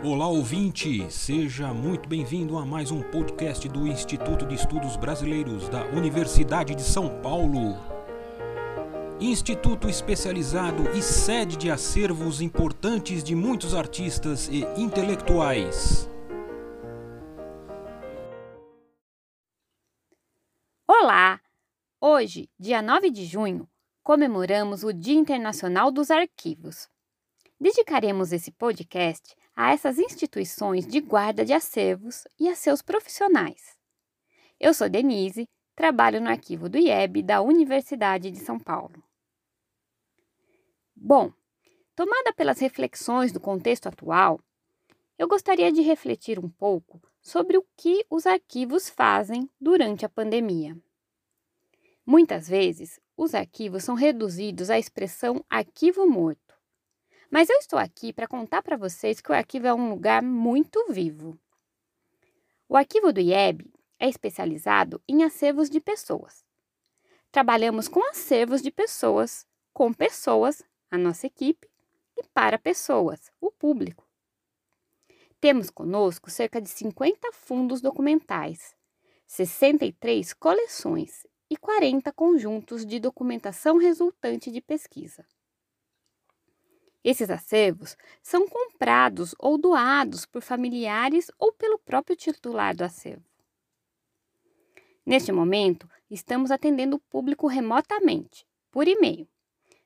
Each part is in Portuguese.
Olá, ouvinte! Seja muito bem-vindo a mais um podcast do Instituto de Estudos Brasileiros da Universidade de São Paulo. Instituto especializado e sede de acervos importantes de muitos artistas e intelectuais. Olá! Hoje, dia 9 de junho, comemoramos o Dia Internacional dos Arquivos. Dedicaremos esse podcast a essas instituições de guarda de acervos e a seus profissionais. Eu sou Denise, trabalho no arquivo do IEB da Universidade de São Paulo. Bom, tomada pelas reflexões do contexto atual, eu gostaria de refletir um pouco sobre o que os arquivos fazem durante a pandemia. Muitas vezes, os arquivos são reduzidos à expressão arquivo morto mas eu estou aqui para contar para vocês que o arquivo é um lugar muito vivo. O arquivo do IEB é especializado em acervos de pessoas. Trabalhamos com acervos de pessoas, com pessoas, a nossa equipe, e para pessoas, o público. Temos conosco cerca de 50 fundos documentais, 63 coleções e 40 conjuntos de documentação resultante de pesquisa. Esses acervos são comprados ou doados por familiares ou pelo próprio titular do acervo. Neste momento, estamos atendendo o público remotamente, por e-mail,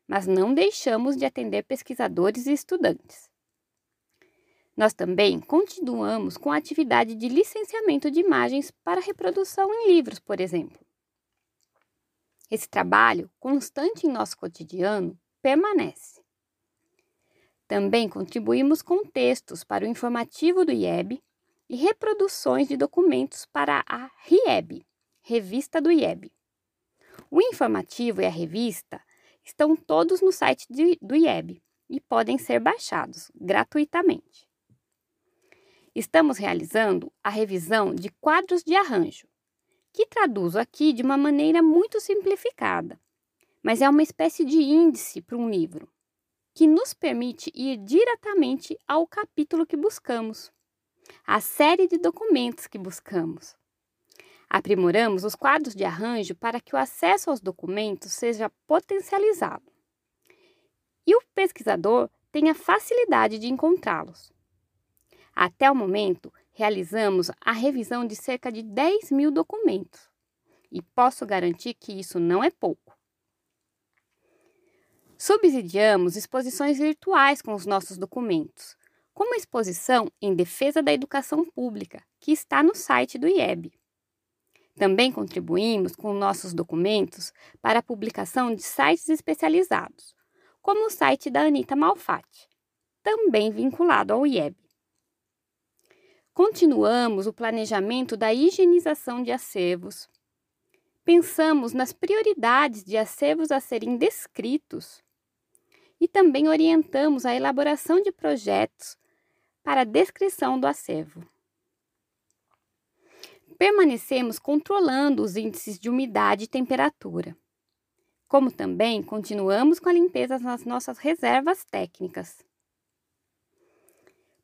mas não deixamos de atender pesquisadores e estudantes. Nós também continuamos com a atividade de licenciamento de imagens para reprodução em livros, por exemplo. Esse trabalho, constante em nosso cotidiano, permanece. Também contribuímos com textos para o informativo do IEB e reproduções de documentos para a RIEB, Revista do IEB. O informativo e a revista estão todos no site de, do IEB e podem ser baixados gratuitamente. Estamos realizando a revisão de quadros de arranjo, que traduzo aqui de uma maneira muito simplificada, mas é uma espécie de índice para um livro que nos permite ir diretamente ao capítulo que buscamos, à série de documentos que buscamos. Aprimoramos os quadros de arranjo para que o acesso aos documentos seja potencializado e o pesquisador tenha facilidade de encontrá-los. Até o momento, realizamos a revisão de cerca de 10 mil documentos e posso garantir que isso não é pouco. Subsidiamos exposições virtuais com os nossos documentos, como a exposição em defesa da educação pública, que está no site do IEB. Também contribuímos com nossos documentos para a publicação de sites especializados, como o site da Anita Malfatti, também vinculado ao IEB. Continuamos o planejamento da higienização de acervos. Pensamos nas prioridades de acervos a serem descritos e também orientamos a elaboração de projetos para a descrição do acervo. Permanecemos controlando os índices de umidade e temperatura, como também continuamos com a limpeza nas nossas reservas técnicas.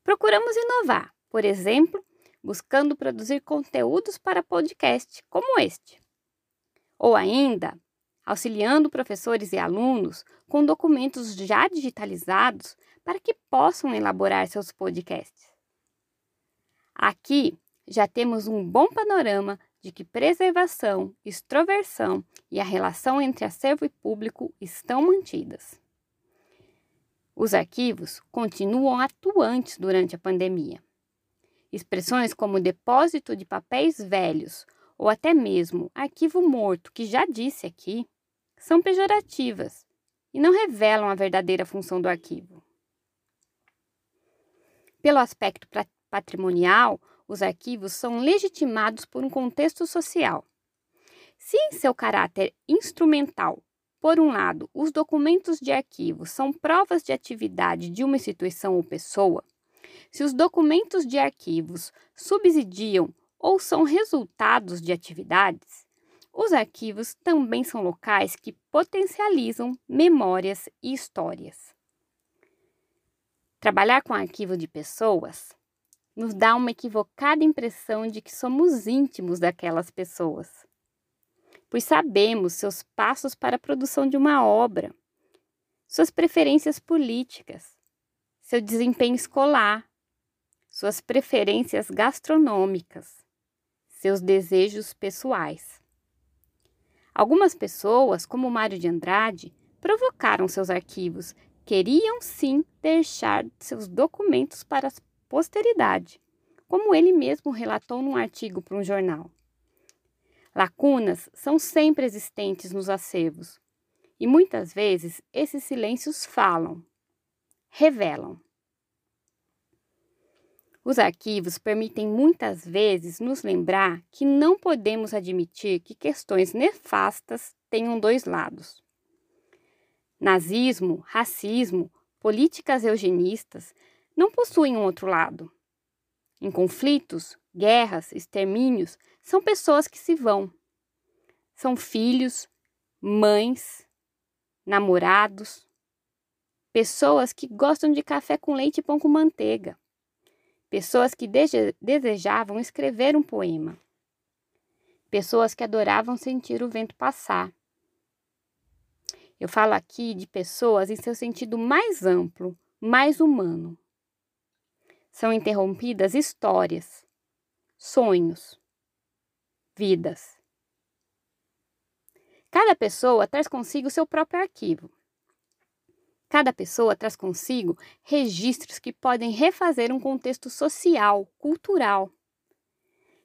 Procuramos inovar, por exemplo, buscando produzir conteúdos para podcast como este. Ou ainda, auxiliando professores e alunos com documentos já digitalizados para que possam elaborar seus podcasts. Aqui já temos um bom panorama de que preservação, extroversão e a relação entre acervo e público estão mantidas. Os arquivos continuam atuantes durante a pandemia. Expressões como depósito de papéis velhos ou até mesmo arquivo morto, que já disse aqui, são pejorativas e não revelam a verdadeira função do arquivo. Pelo aspecto patrimonial, os arquivos são legitimados por um contexto social. Se em seu caráter instrumental, por um lado, os documentos de arquivo são provas de atividade de uma instituição ou pessoa, se os documentos de arquivos subsidiam ou são resultados de atividades, os arquivos também são locais que potencializam memórias e histórias. Trabalhar com arquivo de pessoas nos dá uma equivocada impressão de que somos íntimos daquelas pessoas, pois sabemos seus passos para a produção de uma obra, suas preferências políticas, seu desempenho escolar, suas preferências gastronômicas, seus desejos pessoais. Algumas pessoas, como Mário de Andrade, provocaram seus arquivos, queriam sim deixar seus documentos para a posteridade, como ele mesmo relatou num artigo para um jornal. Lacunas são sempre existentes nos acervos, e muitas vezes esses silêncios falam, revelam. Os arquivos permitem muitas vezes nos lembrar que não podemos admitir que questões nefastas tenham dois lados. Nazismo, racismo, políticas eugenistas não possuem um outro lado. Em conflitos, guerras, extermínios, são pessoas que se vão. São filhos, mães, namorados, pessoas que gostam de café com leite e pão com manteiga pessoas que desejavam escrever um poema, pessoas que adoravam sentir o vento passar. Eu falo aqui de pessoas em seu sentido mais amplo, mais humano. São interrompidas histórias, sonhos, vidas. Cada pessoa traz consigo seu próprio arquivo. Cada pessoa traz consigo registros que podem refazer um contexto social, cultural.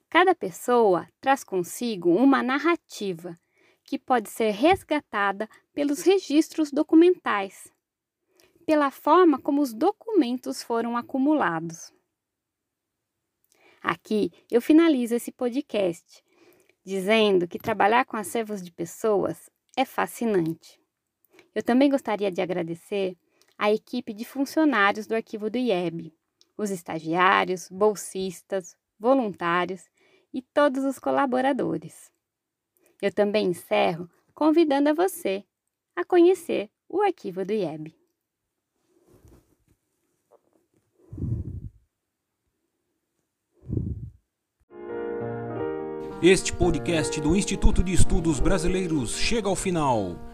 Cada pessoa traz consigo uma narrativa que pode ser resgatada pelos registros documentais, pela forma como os documentos foram acumulados. Aqui eu finalizo esse podcast dizendo que trabalhar com acervos de pessoas é fascinante. Eu também gostaria de agradecer a equipe de funcionários do arquivo do IEB, os estagiários, bolsistas, voluntários e todos os colaboradores. Eu também encerro convidando a você a conhecer o arquivo do IEB. Este podcast do Instituto de Estudos Brasileiros chega ao final.